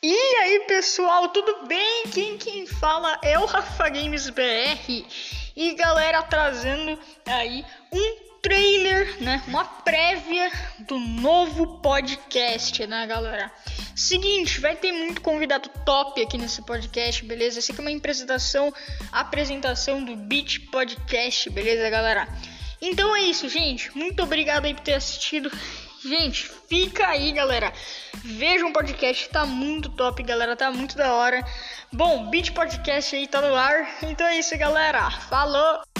E aí pessoal, tudo bem? Quem quem fala é o Rafa Games BR e galera trazendo aí um trailer, né? Uma prévia do novo podcast, né, galera? Seguinte, vai ter muito convidado top aqui nesse podcast, beleza? Essa aqui é uma apresentação, apresentação do Beat Podcast, beleza, galera? Então é isso, gente. Muito obrigado aí por ter assistido. Gente, fica aí, galera. Vejam o podcast, tá muito top, galera. Tá muito da hora. Bom, Beat Podcast aí tá no ar. Então é isso, galera. Falou!